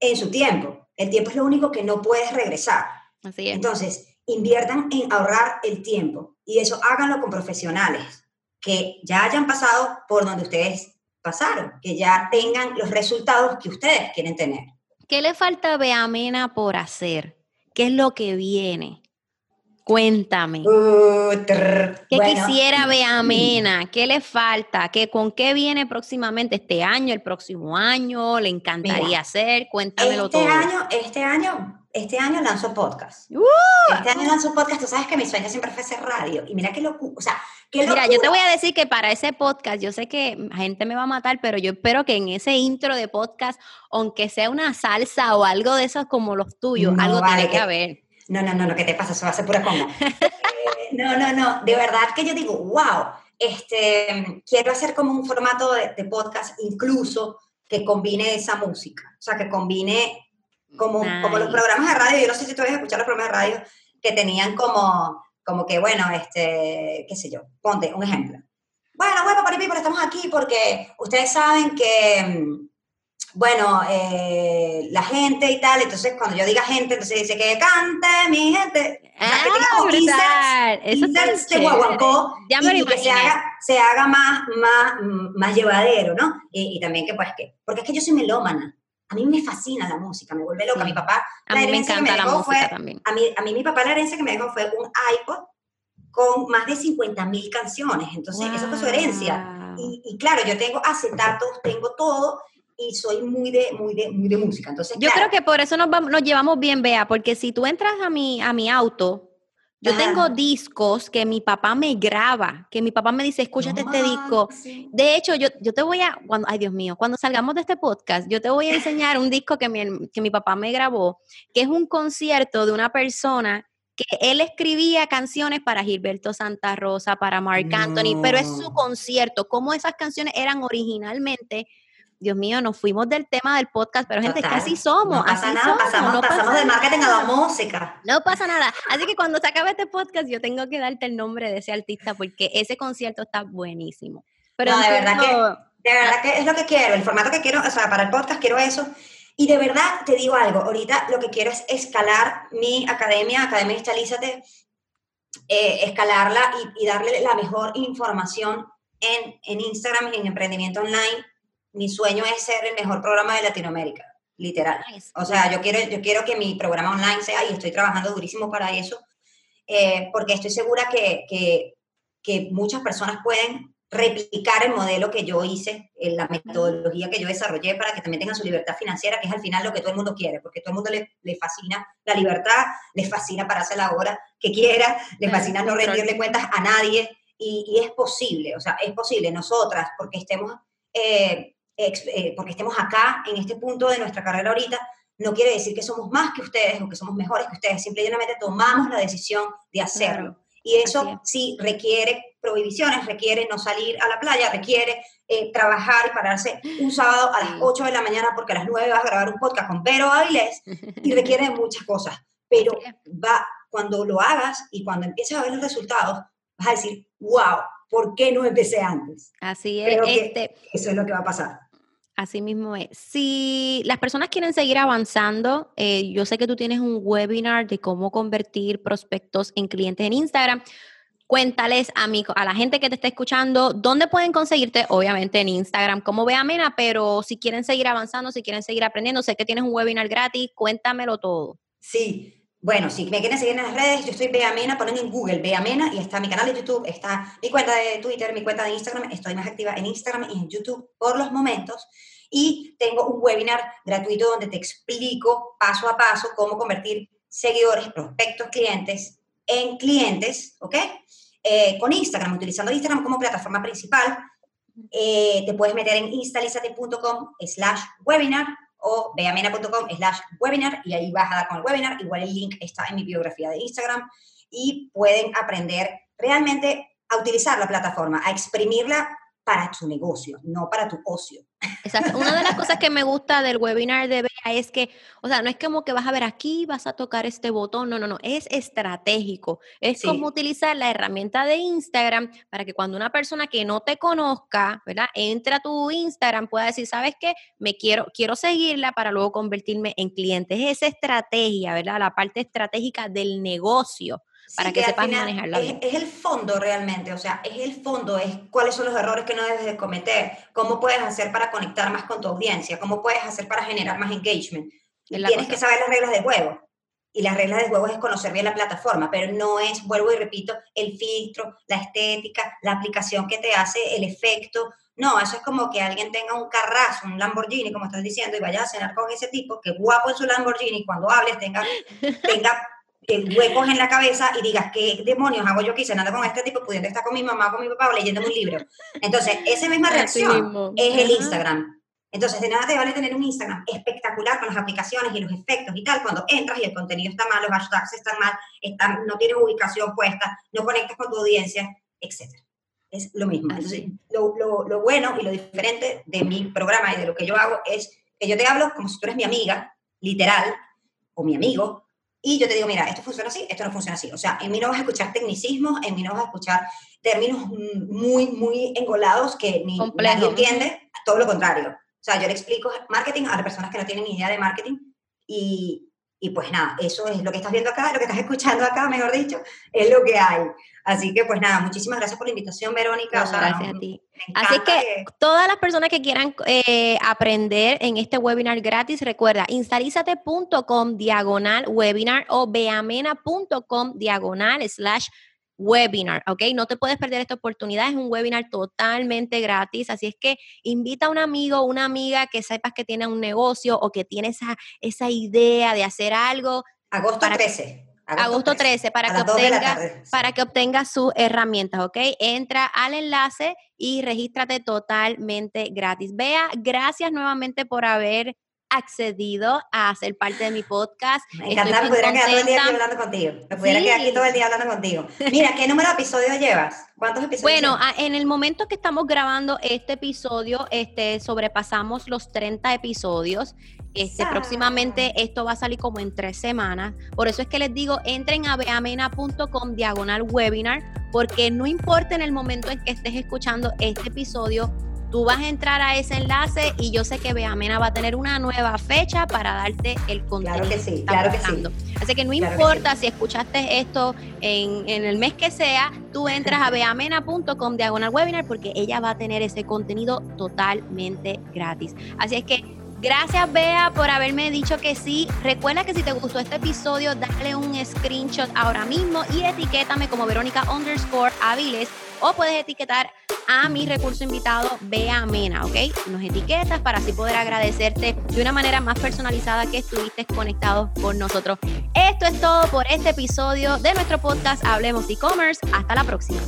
en su tiempo. El tiempo es lo único que no puedes regresar. Así es. Entonces, inviertan en ahorrar el tiempo. Y eso háganlo con profesionales que ya hayan pasado por donde ustedes pasaron, que ya tengan los resultados que ustedes quieren tener. ¿Qué le falta a Beamena por hacer? ¿Qué es lo que viene? Cuéntame. Uh, trrr. ¿Qué Bueno, quisiera Beamena? ¿Qué le falta? ¿Qué, ¿Con qué viene próximamente este año, el próximo año? ¿Le encantaría Mira, hacer? Cuéntamelo Este todo. año, este año, este año lanzo podcast. ¡Uh! Este año lanzo podcast. Tú sabes que mi sueño siempre fue hacer radio. Y mira qué locura. O sea, qué Mira, yo te voy a decir que para ese podcast, yo sé que gente me va a matar, pero yo espero que en ese intro de podcast, aunque sea una salsa o algo de esos como los tuyos, No, algo vale, tiene que- haber. No, no, no, no, ¿qué te pasa? Eso va a ser pura conga. No, no, no, de verdad que yo digo, wow, este, quiero hacer como un formato de, de podcast incluso que combine esa música, o sea, que combine como, como los programas de radio, yo no sé si tú habías escuchado los programas de radio que tenían como, como que, bueno, este, qué sé yo, ponte un ejemplo. Bueno, bueno, para people, estamos aquí porque ustedes saben que, mm, bueno, eh, la gente y tal, entonces cuando yo diga gente, entonces dice que cante mi gente. Que Ah, inserts. Eso de guaguancó Ya me y, que se haga, se haga más, más, más llevadero, ¿no? Y, y también que pues que, porque es que yo soy melómana. A mí me fascina la música, me vuelve loca. Sí. Mi papá, A la mí me que encanta la dejó música fue- también. a mí, a mí mi papá la herencia que me dejó fue un iPod con más de 50 mil canciones. Entonces, eso fue su herencia. Wow. y, y claro, yo tengo acetatos, tengo todo, y soy muy de, muy de, muy de música. Entonces, Yo claro, creo que por eso nos, vamos- nos llevamos bien, Bea, porque si tú entras a mi, a mi auto, yo Ajá. tengo discos que mi papá me graba, que mi papá me dice, escúchate este no, disco. sí. De hecho, yo, yo te voy a, cuando, ay Dios mío, cuando salgamos de este podcast, yo te voy a enseñar un disco que mi, que mi papá me grabó, que es un concierto de una persona que él escribía canciones para Gilberto Santa Rosa, para Marc Anthony, pero es su No. concierto, como esas canciones eran originalmente. Dios mío, nos fuimos del tema del podcast, pero gente, es que Total. así somos. No pasa así nada, somos, pasamos, no pasamos pasa de marketing a la nada. música. No pasa nada. Así que cuando se acabe este podcast, yo tengo que darte el nombre de ese artista porque ese concierto está buenísimo. Pero No, de verdad que- De verdad que es lo que quiero, el formato que quiero, o sea, para el podcast quiero eso. Y de verdad te digo algo, ahorita lo que quiero es escalar mi academia, Academia Instalízate, eh, escalarla y, y darle la mejor información en, en Instagram y en emprendimiento online. Mi sueño es ser el mejor programa de Latinoamérica, literal. O sea, yo quiero, yo quiero que mi programa online sea, y estoy trabajando durísimo para eso, eh, porque estoy segura que, que, que muchas personas pueden replicar el modelo que yo hice, la metodología que yo desarrollé para que también tengan su libertad financiera, que es al final lo que todo el mundo quiere, porque todo el mundo le, le fascina la libertad, le fascina pararse a la hora que quiera, le fascina no rendirle cuentas a nadie, y, y es posible, o sea, es posible, nosotras, porque estemos, eh, eh, porque estemos acá, en este punto de nuestra carrera ahorita, no quiere decir que somos más que ustedes o que somos mejores que ustedes, simplemente tomamos la decisión de hacerlo. Y Así eso es. sí requiere prohibiciones, requiere no salir a la playa, requiere eh, trabajar y pararse un sábado a las Sí. 8 de la mañana porque a las 9 vas a grabar un podcast con Vero Avilés y requiere de muchas cosas. Pero va, cuando lo hagas y cuando empieces a ver los resultados, vas a decir, wow, ¿por qué no empecé antes? Así es. Este, Eso es lo que va a pasar. Así mismo es. Si las personas quieren seguir avanzando, eh, yo sé que tú tienes un webinar de cómo convertir prospectos en clientes en Instagram. Cuéntales a, mi, a la gente que te está escuchando dónde pueden conseguirte, obviamente en Instagram como Bea Mena, pero si quieren seguir avanzando, si quieren seguir aprendiendo, sé que tienes un webinar gratis, cuéntamelo todo. Sí, bueno, si me quieren seguir en las redes, yo estoy Bea Mena, ponen en Google Bea Mena y está mi canal de YouTube, está mi cuenta de Twitter, mi cuenta de Instagram, estoy más activa en Instagram y en YouTube por los momentos. Y tengo un webinar gratuito donde te explico paso a paso cómo convertir seguidores, prospectos, clientes en clientes, ¿ok? Eh, con Instagram, utilizando Instagram como plataforma principal. Eh, te puedes meter en instalisate.com slash webinar o beamena.com slash webinar y ahí vas a dar con el webinar. Igual el link está en mi biografía de Instagram y pueden aprender realmente a utilizar la plataforma, a exprimirla para tu negocio, no para tu ocio. Exacto. Una de las cosas que me gusta del webinar de Bea es que, o sea, no es como que vas a ver aquí, vas a tocar este botón, no, no, no, es estratégico. Es Sí. como utilizar la herramienta de Instagram para que cuando una persona que no te conozca, ¿verdad? Entre a tu Instagram, pueda decir, ¿sabes qué? Me quiero, quiero seguirla para luego convertirme en cliente. Es esa estrategia, ¿verdad? La parte estratégica del negocio. Para que al sepas final manejarla es, es el fondo realmente, o sea, es el fondo, es cuáles son los errores que no debes de cometer, cómo puedes hacer para conectar más con tu audiencia, cómo puedes hacer para generar más engagement. Es tienes cosa. que saber las reglas del juego. Y las reglas del juego es conocer bien la plataforma, pero no es, vuelvo y repito, el filtro, la estética, la aplicación que te hace, el efecto. No, eso es como que alguien tenga un carrazo, un Lamborghini, como estás diciendo, y vayas a cenar con ese tipo, que guapo en su Lamborghini, y cuando hables tenga, tenga eh, huecos en la cabeza y digas, ¿qué demonios hago yo aquí cenando con este tipo, pudiendo estar con mi mamá, con mi papá o leyéndome un libro? Entonces, esa misma reacción es el. Instagram. Entonces, de nada te vale tener un Instagram espectacular con las aplicaciones y los efectos y tal, cuando entras y el contenido está mal, los hashtags están mal, están, no tienes ubicación puesta, no conectas con tu audiencia, etc. Es lo mismo. Entonces, lo, lo, lo bueno y lo diferente de mi programa y de lo que yo hago es que yo te hablo como si tú eres mi amiga, literal, o mi amigo, y yo te digo, mira, esto funciona así, esto no funciona así. O sea, en mí no vas a escuchar tecnicismos, en mí no vas a escuchar términos muy, muy engolados que ni Complejo, nadie entiende, todo lo contrario. O sea, yo le explico marketing a las personas que no tienen ni idea de marketing y, y pues nada, eso es lo que estás viendo acá, lo que estás escuchando acá, mejor dicho, es lo que hay. Así que pues nada, muchísimas gracias por la invitación, Verónica. No, o sea, gracias no, a ti. Así que todas las personas que quieran eh, aprender en este webinar gratis, recuerda instalízate.com diagonal webinar o beamena.com diagonal slash webinar, ¿ok? No te puedes perder esta oportunidad, es un webinar totalmente gratis, así es que invita a un amigo, una amiga que sepas que tiene un negocio o que tiene esa, esa idea de hacer algo. Agosto 13. Agosto, 13, para, que obtenga, para que obtenga sus herramientas, ¿ok? Entra al enlace y regístrate totalmente gratis. Vea, gracias nuevamente por haber accedido a ser parte de mi podcast. Me encanta, me pudiera quedar todo el día aquí hablando contigo. Me pudiera quedar aquí todo el día hablando contigo. Mira, ¿qué número de episodios llevas? ¿Cuántos episodios? Bueno, en el momento que estamos grabando este episodio, este, sobrepasamos los 30 episodios. Este, próximamente esto va a salir como en tres semanas. Por eso es que les digo, entren a beamena.com diagonal webinar, porque no importa en el momento en que estés escuchando este episodio, Tú vas a entrar a ese enlace y yo sé que Beamena va a tener una nueva fecha para darte el contenido. Claro que sí, claro que sí. Así que no importa si escuchaste esto en, en, el mes que sea, tú entras a beamena.com diagonal webinar porque ella va a tener ese contenido totalmente gratis. Así es que Gracias, Bea, por haberme dicho que sí. Recuerda que si te gustó este episodio, dale un screenshot ahora mismo y etiquétame como Verónica underscore Aviles o puedes etiquetar a mi recurso invitado Bea Mena, ¿ok? Nos etiquetas para así poder agradecerte de una manera más personalizada que estuviste conectado con nosotros. Esto es todo por este episodio de nuestro podcast Hablemos e-commerce. Hasta la próxima.